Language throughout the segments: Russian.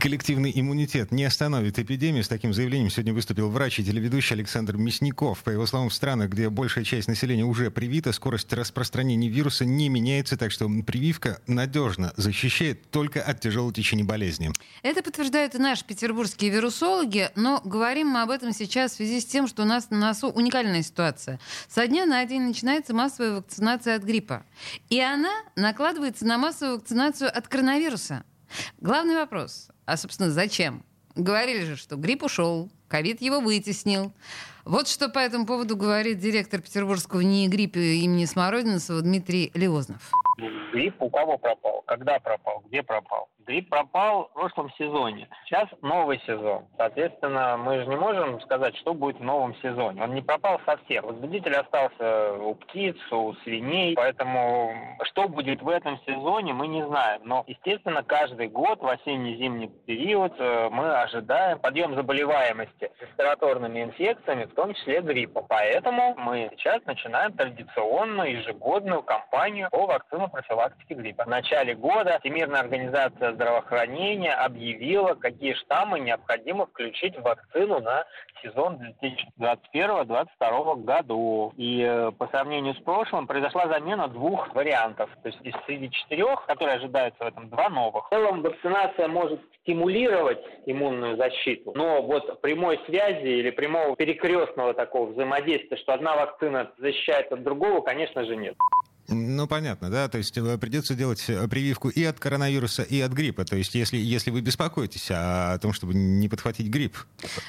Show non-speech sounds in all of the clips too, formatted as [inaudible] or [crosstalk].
Коллективный иммунитет не остановит эпидемию. С таким заявлением сегодня выступил врач и телеведущий Александр Мясников. По его словам, в странах, где большая часть населения уже привита, скорость распространения вируса не меняется, так что прививка надежно защищает только от тяжелого течения болезни. Это подтверждают и наши петербургские вирусологи, но говорим мы об этом сейчас в связи с тем, что у нас на носу уникальная ситуация. Со дня на день начинается массовая вакцинация от гриппа. И она накладывается на массовую вакцинацию от коронавируса. Главный вопрос. А, собственно, зачем? Говорили же, что грипп ушел, ковид его вытеснил. Вот что по этому поводу говорит директор Петербургского НИИ гриппа имени Смородинцева Дмитрий Леознов. Грипп у кого пропал? Когда пропал? Где пропал? Грипп пропал в прошлом сезоне. Сейчас новый сезон. Соответственно, мы же не можем сказать, что будет в новом сезоне. Он не пропал совсем. Возбудитель остался у птиц, у свиней. Поэтому что будет в этом сезоне, мы не знаем. Но, естественно, каждый год в осенне-зимний период э, мы ожидаем подъем заболеваемости респираторными инфекциями, в том числе гриппа. Поэтому мы сейчас начинаем традиционную ежегодную кампанию по вакцину профилактики гриппа. В начале года Всемирная организация здравоохранения объявила, какие штаммы необходимо включить в вакцину на сезон 2021-2022 году. И э, по сравнению с прошлым произошла замена двух вариантов. То есть из среди четырех, которые ожидаются в этом, два новых. В целом вакцинация может стимулировать иммунную защиту, но вот прямой связи или прямого перекрестного такого взаимодействия, что одна вакцина защищает от другого, конечно же, нет. Ну, понятно, да, то есть э, придется делать э, прививку и от коронавируса, и от гриппа. То есть если, если вы беспокоитесь о том, чтобы не подхватить грипп.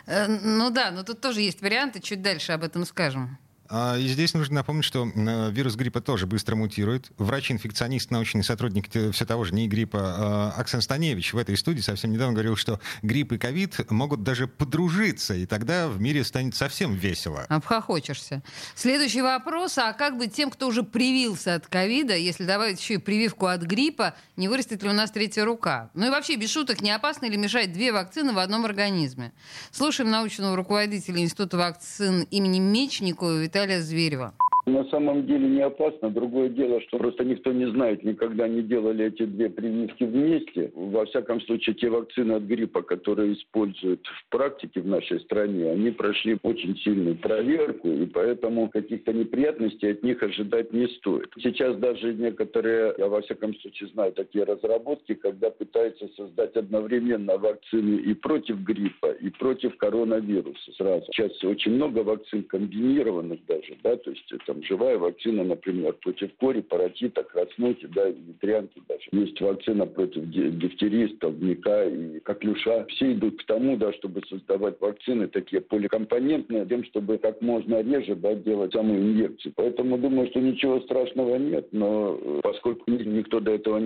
Э, ну да, но тут тоже есть варианты, чуть дальше об этом скажем. А, и здесь нужно напомнить, что э, вирус гриппа тоже быстро мутирует. Врач-инфекционист, научный сотрудник все того же НИИ гриппа а, Оксан Станевич в этой студии совсем недавно говорил, что грипп и ковид могут даже подружиться, и тогда в мире станет совсем весело. Обхохочешься. Следующий вопрос. А как быть тем, кто уже привился от ковида, если добавить еще и прививку от гриппа, не вырастет ли у нас третья рука? Ну и вообще, без шуток, не опасно ли мешать две вакцины в одном организме? Слушаем научного руководителя Института вакцин имени Мечникова Виталия Виталия Зверева. На самом деле не опасно. Другое дело, что просто никто не знает, никогда не делали эти две прививки вместе. Во всяком случае, те вакцины от гриппа, которые используют в практике в нашей стране, они прошли очень сильную проверку, и поэтому каких-то неприятностей от них ожидать не стоит. Сейчас даже некоторые, я во всяком случае знаю такие разработки, когда пытаются создать одновременно вакцины и против гриппа, и против коронавируса сразу. Сейчас очень много вакцин комбинированных даже, да, то есть это живая вакцина, например, против кори, паротита, краснухи, да, ветрянки даже. Есть вакцина против дифтерии, столбняка и коклюша. Все идут к тому, да, чтобы создавать вакцины такие поликомпонентные, тем, чтобы как можно реже да, делать саму инъекцию. Поэтому думаю, что ничего страшного нет, но э, поскольку никто до этого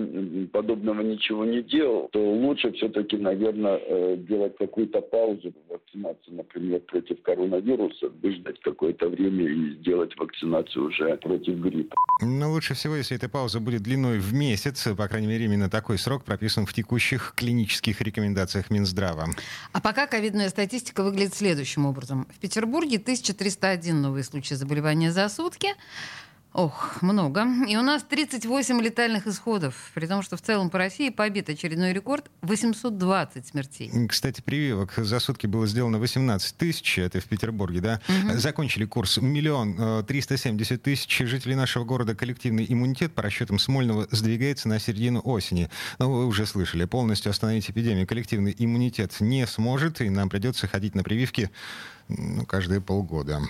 подобного ничего не делал, то лучше все-таки, наверное, э, делать какую-то паузу вакцинации, например, против коронавируса, выждать какое-то время и сделать вакцинацию вакцинацию уже против гриппа. Но лучше всего, если эта пауза будет длиной в месяц, по крайней мере, именно такой срок прописан в текущих клинических рекомендациях Минздрава. А пока ковидная статистика выглядит следующим образом. В Петербурге 1301 новые случаи заболевания за сутки. Ох, много. И у нас 38 летальных исходов, при том, что в целом по России побит очередной рекорд 820 смертей. Кстати, прививок за сутки было сделано 18 тысяч, это в Петербурге, да? Угу. Закончили курс миллион э, триста семьдесят тысяч жителей нашего города. Коллективный иммунитет, по расчетам Смольного, сдвигается на середину осени. Но вы уже слышали, полностью остановить эпидемию коллективный иммунитет не сможет, и нам придется ходить на прививки ну, каждые полгода.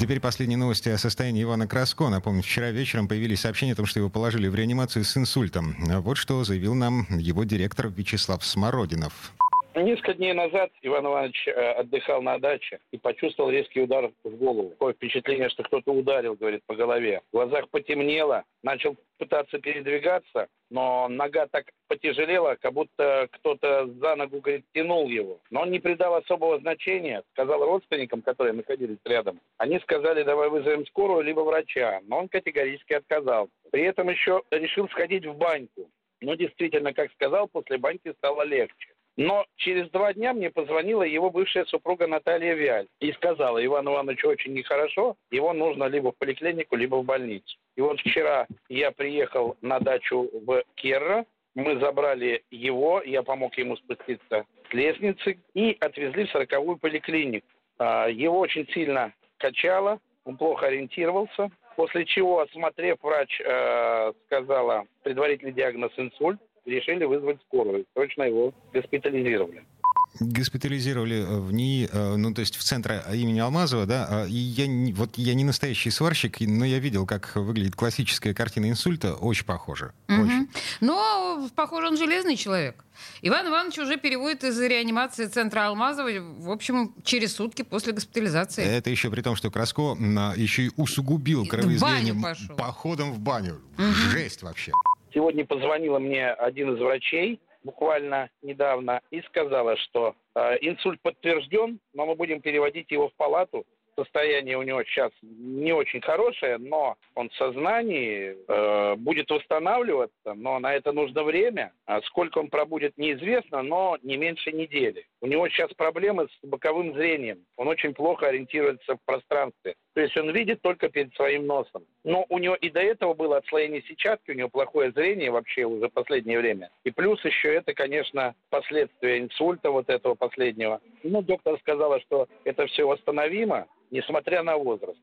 Теперь последние новости о состоянии Ивана Краско. Напомню, вчера вечером появились сообщения о том, что его положили в реанимацию с инсультом. Вот что заявил нам его директор Вячеслав Смородинов. Несколько дней назад Иван Иванович э, отдыхал на даче и почувствовал резкий удар в голову. Такое впечатление, что кто-то ударил, говорит, по голове. В глазах потемнело, начал пытаться передвигаться, но нога так потяжелела, как будто кто-то за ногу, говорит, тянул его. Но он не придал особого значения, сказал родственникам, которые находились рядом. Они сказали, давай вызовем скорую, либо врача. Но он категорически отказал. При этом еще решил сходить в баньку. Но действительно, как сказал, после баньки стало легче. Но через два дня мне позвонила его бывшая супруга Наталья Виаль и сказала, Иван Иванович очень нехорошо, его нужно либо в поликлинику, либо в больницу. И вот вчера я приехал на дачу в Керра, мы забрали его, я помог ему спуститься с лестницы и отвезли в сороковую поликлинику. А, его очень сильно качало, он плохо ориентировался, после чего, осмотрев, врач э, сказала предварительный диагноз инсульт, решили вызвать скорую, срочно его госпитализировали госпитализировали э, в НИИ, э, ну, то есть в центре имени Алмазова, да, а, и я, вот я не настоящий сварщик, но я видел, как выглядит классическая картина инсульта, очень похоже. Угу. Очень. Но, похоже, он железный человек. Иван Иванович уже переводит из реанимации центра Алмазова, в общем, через сутки после госпитализации. Это еще при том, что Краско еще и усугубил кровоизлияние походом в баню. Угу. Жесть вообще. Сегодня позвонила мне один из врачей, буквально недавно и сказала, что э, инсульт подтвержден, но мы будем переводить его в палату. Состояние у него сейчас не очень хорошее, но он в сознании э, будет восстанавливаться, но на это нужно время. А сколько он пробудет, неизвестно, но не меньше недели. У него сейчас проблемы с боковым зрением. Он очень плохо ориентируется в пространстве. То есть он видит только перед своим носом. Но у него и до этого было отслоение сетчатки, у него плохое зрение вообще уже последнее время. И плюс еще это, конечно, последствия инсульта вот этого последнего. Ну, доктор сказала, что это все восстановимо, несмотря на возраст.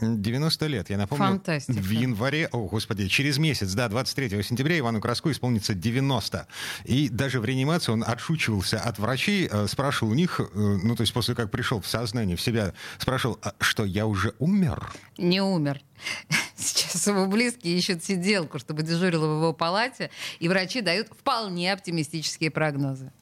90 лет, я напомню. Фантастика. В январе, о, господи, через месяц, да, 23 сентября Ивану Краску исполнится 90. И даже в реанимации он отшучивался от врачей, э, спрашивал у них, э, ну, то есть после как пришел в сознание, в себя, спрашивал, а что, я уже умер? Не умер. [laughs] Сейчас его близкие ищут сиделку, чтобы дежурила в его палате, и врачи дают вполне оптимистические прогнозы.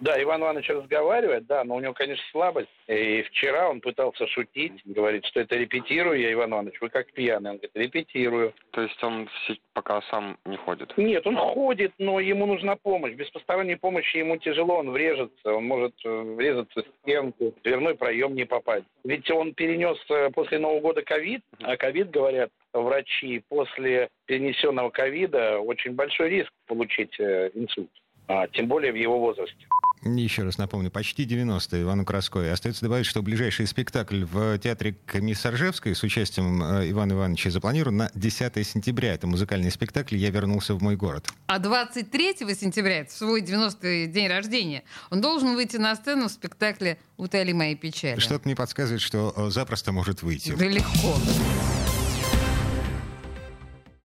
Да, Иван Иванович разговаривает, да, но у него, конечно, слабость. И вчера он пытался шутить, говорит, что это репетирую я, Иван Иванович, вы как пьяный. Он говорит, репетирую. То есть он пока сам не ходит? Нет, он ходит, но ему нужна помощь. Без посторонней помощи ему тяжело, он врежется, он может э, врезаться в стенку, в дверной проем не попасть. Ведь он перенес э, после Нового года ковид, а ковид, говорят, врачи, после перенесенного ковида очень большой риск получить э, инсульт, а, тем более в его возрасте. Еще раз напомню, почти 90 Ивану Краскове. Остается добавить, что ближайший спектакль в театре Комиссаржевской с участием э, Ивана Ивановича запланирован на 10 сентября. Это музыкальный спектакль «Я вернулся в мой город». А 23 сентября, это свой 90-й день рождения, он должен выйти на сцену в спектакле «Утоли мои печали». Что-то мне подсказывает, что э, запросто может выйти. Да легко.